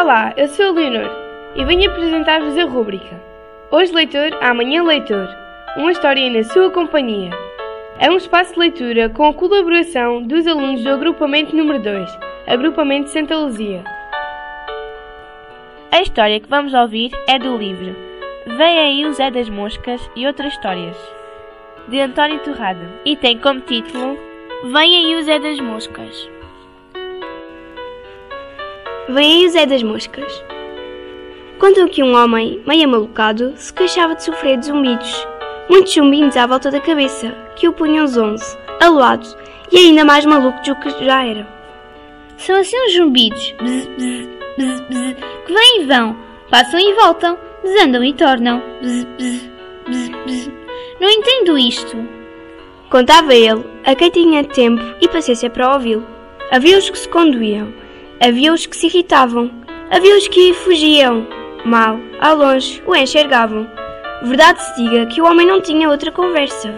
Olá, eu sou a Leonor e venho apresentar-vos a rúbrica Hoje Leitor, Amanhã Leitor Uma história na sua companhia. É um espaço de leitura com a colaboração dos alunos do agrupamento número 2, Agrupamento Santa Luzia. A história que vamos ouvir é do livro Vem aí o Zé das Moscas e Outras Histórias, de António Torrado, e tem como título Vem aí o Zé das Moscas. Vem aí o Zé das Moscas. Contam que um homem, meio malucado, se queixava de sofrer de zumbidos, muitos zumbinhos à volta da cabeça, que o punham zonzo, aloado e ainda mais maluco do que já era. São assim uns zumbidos, bzz, bzz, bzz, bzz, que vêm e vão, passam e voltam, desandam e tornam. Bzz, bzz, bzz, bzz. Não entendo isto. Contava ele a quem tinha tempo e paciência para ouvi-lo. Havia os que se conduíam, havia os que se irritavam, havia os que fugiam, mal, ao longe, o enxergavam. Verdade se diga que o homem não tinha outra conversa.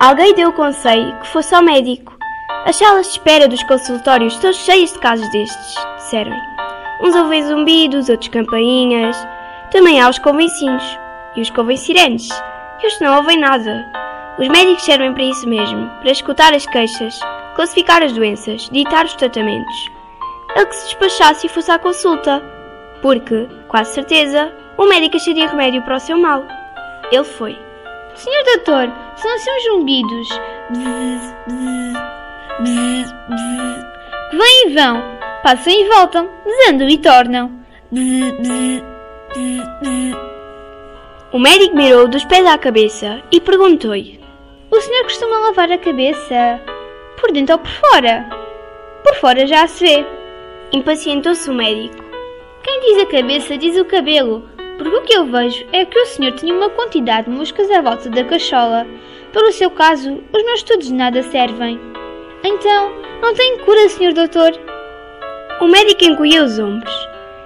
Alguém deu o conselho que fosse ao médico. As salas de espera dos consultórios estão cheias de casos destes, disseram. Uns ouvem zumbidos, outros campainhas. Também há os convencidos e os convencirantes, e os que não ouvem nada. Os médicos servem para isso mesmo, para escutar as queixas, classificar as doenças, ditar os tratamentos. Ele que se despachasse e fosse à consulta, porque, quase certeza, o médico acharia remédio para o seu mal. Ele foi. Senhor doutor, são assim uns zumbidos. Bzz, bzz, bzz, bzz, que vêm e vão, passam e voltam, desandam e tornam. O médico mirou dos pés à cabeça e perguntou-lhe: O senhor costuma lavar a cabeça por dentro ou por fora? Por fora já se vê. Impacientou-se o médico. Quem diz a cabeça diz o cabelo, porque o que eu vejo é que o senhor tinha uma quantidade de moscas à volta da cachola. Pelo seu caso, os meus estudos de nada servem. Então, não tem cura, senhor doutor? O médico encolheu os ombros.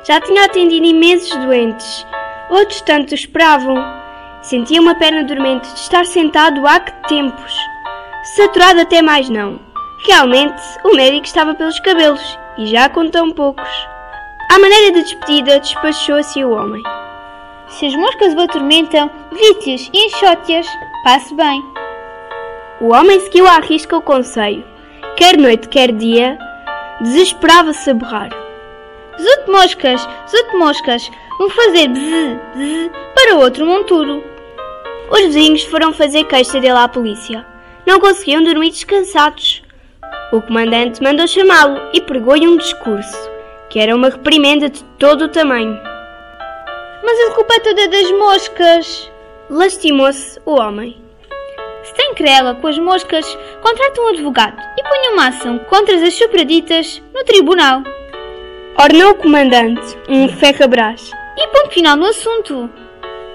Já tinha atendido imensos doentes. Outros tanto esperavam. Sentia uma perna dormente de estar sentado há que tempos. Saturado até mais não. Realmente, o médico estava pelos cabelos, e já com tão poucos. À maneira de despedida, despachou-se o homem. Se as moscas o atormentam, visite-as e enxote-as. Passe bem. O homem seguiu à risca o conselho. Quer noite, quer dia, desesperava-se a berrar. Zute moscas, zute moscas, vão fazer bzz, bzz para outro monturo. Os vizinhos foram fazer queixa dele à polícia. Não conseguiam dormir descansados. O comandante mandou chamá-lo e pregou-lhe um discurso, que era uma reprimenda de todo o tamanho. Mas a culpa é toda das moscas. Lastimou-se o homem. Se tem querela com as moscas, contrate um advogado e ponha uma ação contra as sopraditas no tribunal. Ordenou o comandante, um ferrabras. E ponto final no assunto.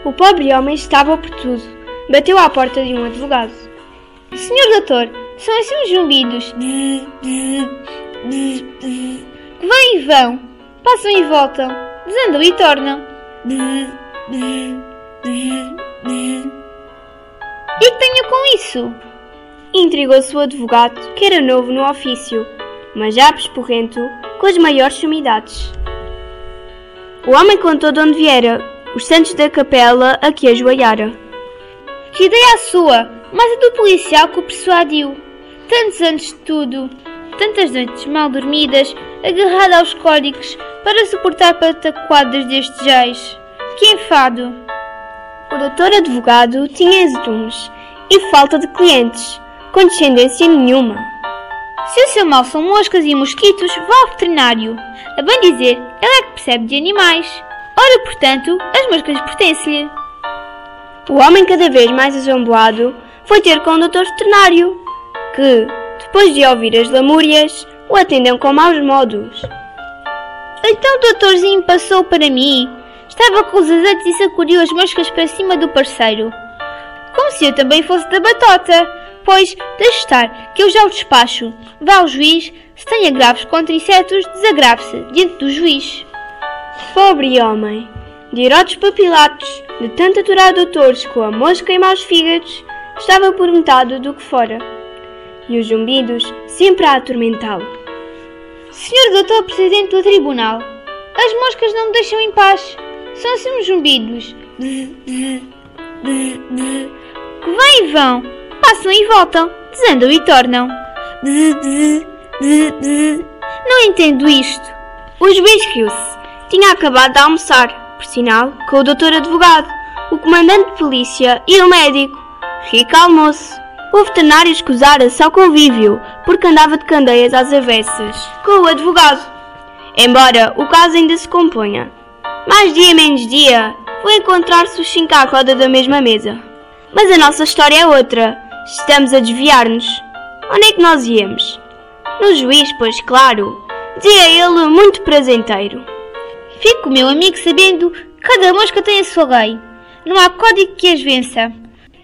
O pobre homem estava por tudo. Bateu à porta de um advogado. Senhor doutor, são assim uns zumbidos. Que vêm e vão, passam e voltam, desandam e tornam. E que tenho com isso? Intrigou-se o advogado, que era novo no ofício, mas já pesporrento, com as maiores sumidades. O homem contou de onde viera, os santos da capela a que ajoelhara. Que ideia a sua, mas a do policial que o persuadiu. Tantos anos de estudo, tantas noites mal dormidas, agarrado aos cólicos para suportar pataquadas destes jais. Que enfado! O doutor advogado tinha azedumes e falta de clientes, condescendência nenhuma. Se o seu mal são moscas e mosquitos, vá ao veterinário. A bem dizer, ele é que percebe de animais. Ora, portanto, as moscas pertencem-lhe. O homem, cada vez mais azomboado, foi ter com o doutor veterinário, que, depois de ouvir as lamúrias, o atendeu com maus modos. Então o doutorzinho passou para mim. Estava com os azeites e sacudiu as moscas para cima do parceiro. Como se eu também fosse da batota. Pois, deixe estar, que eu já o despacho. Vá ao juiz, se tem agravos contra insetos, desagrave-se diante do juiz. Pobre homem! De Herodes Papilatos, de tanto aturar doutores com a mosca e maus fígados, estava por metade do que fora. E os zumbidos sempre a atormentá-lo. Senhor doutor presidente do tribunal, As moscas não me deixam em paz. São assim uns zumbidos. Que vêm e vão, passam e voltam, desandam e tornam. Não entendo isto. O juiz riu-se. Tinha acabado de almoçar, por sinal, com o doutor advogado, o comandante de polícia e o médico. Rico almoço. O veterinário escusara-se ao convívio, porque andava de candeias às avessas, com o advogado. Embora o caso ainda se componha. Mais dia menos dia, vou encontrar-se os cinco à roda da mesma mesa. Mas a nossa história é outra. Estamos a desviar-nos. Onde é que nós íamos? No juiz, pois claro, dizia ele muito prazenteiro. Fico, meu amigo, sabendo que cada mosca tem a sua lei. Não há código que as vença.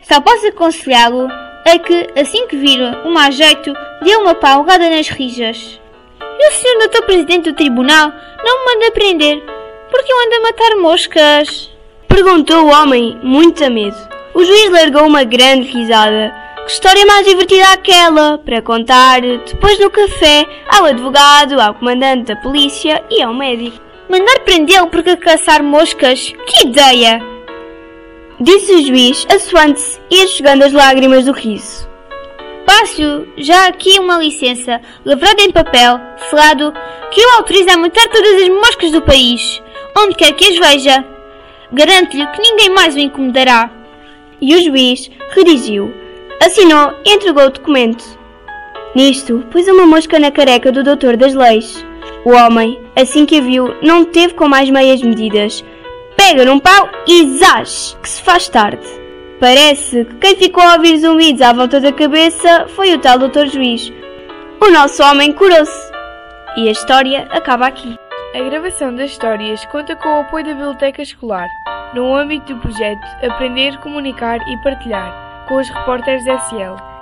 Só posso aconselhá-lo a que, assim que vir uma a jeito, dê uma paulada nas rijas. E o senhor doutor presidente do tribunal não me manda prender, porque eu ando a matar moscas. Perguntou o homem, muito a medo. O juiz largou uma grande risada. Que história mais divertida aquela, para contar depois no café ao advogado, ao comandante da polícia e ao médico. Mandar prendê-lo porque caçar moscas? Que ideia! Disse o juiz, assoando-se e enxugando as lágrimas do riso. Passo já aqui uma licença, lavrada em papel, selado, que o autoriza a matar todas as moscas do país, onde quer que as veja. Garanto-lhe que ninguém mais o incomodará. E o juiz redigiu, assinou e entregou o documento. Nisto, pôs uma mosca na careca do doutor das leis. O homem, assim que a viu, não teve com mais meias medidas. Pega num pau e zás, que se faz tarde. Parece que quem ficou a ouvir zumbidos à volta da cabeça foi o tal doutor juiz. O nosso homem curou-se. E a história acaba aqui. A gravação das histórias conta com o apoio da Biblioteca Escolar, no âmbito do projeto Aprender, Comunicar e Partilhar, com os repórteres SL.